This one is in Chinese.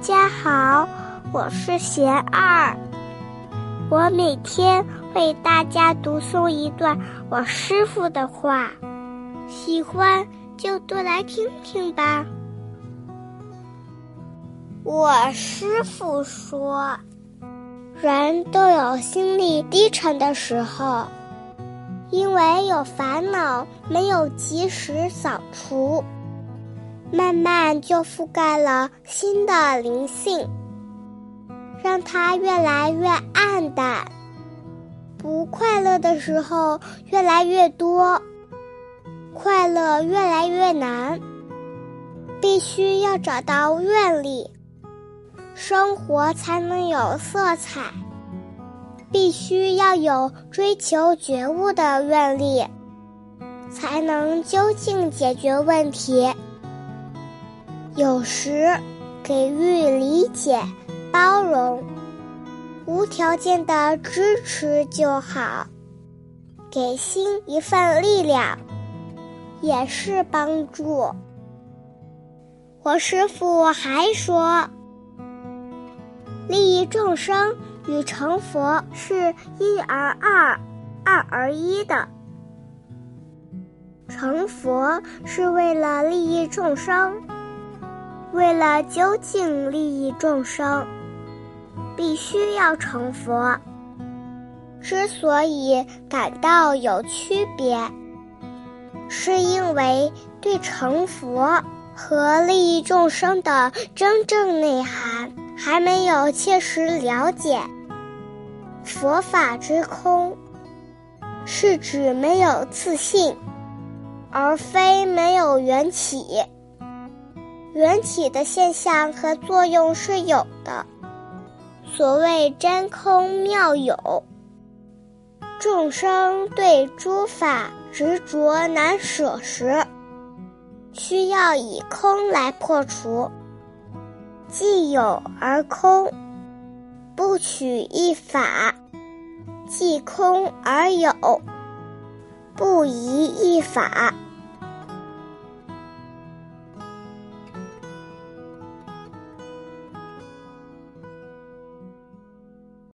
家好，我是贤二，我每天为大家读诵一段我师傅的话，喜欢就多来听听吧。我师傅说，人都有心里低沉的时候，因为有烦恼没有及时扫除。慢慢就覆盖了新的灵性，让它越来越暗淡。不快乐的时候越来越多，快乐越来越难。必须要找到愿力，生活才能有色彩。必须要有追求觉悟的愿力，才能究竟解决问题。有时，给予理解、包容、无条件的支持就好。给心一份力量，也是帮助。我师父还说，利益众生与成佛是一而二、二而一的。成佛是为了利益众生。为了究竟利益众生，必须要成佛。之所以感到有区别，是因为对成佛和利益众生的真正内涵还没有切实了解。佛法之空，是指没有自信，而非没有缘起。缘起的现象和作用是有的。所谓真空妙有，众生对诸法执着难舍时，需要以空来破除。既有而空，不取一法；既空而有，不移一法。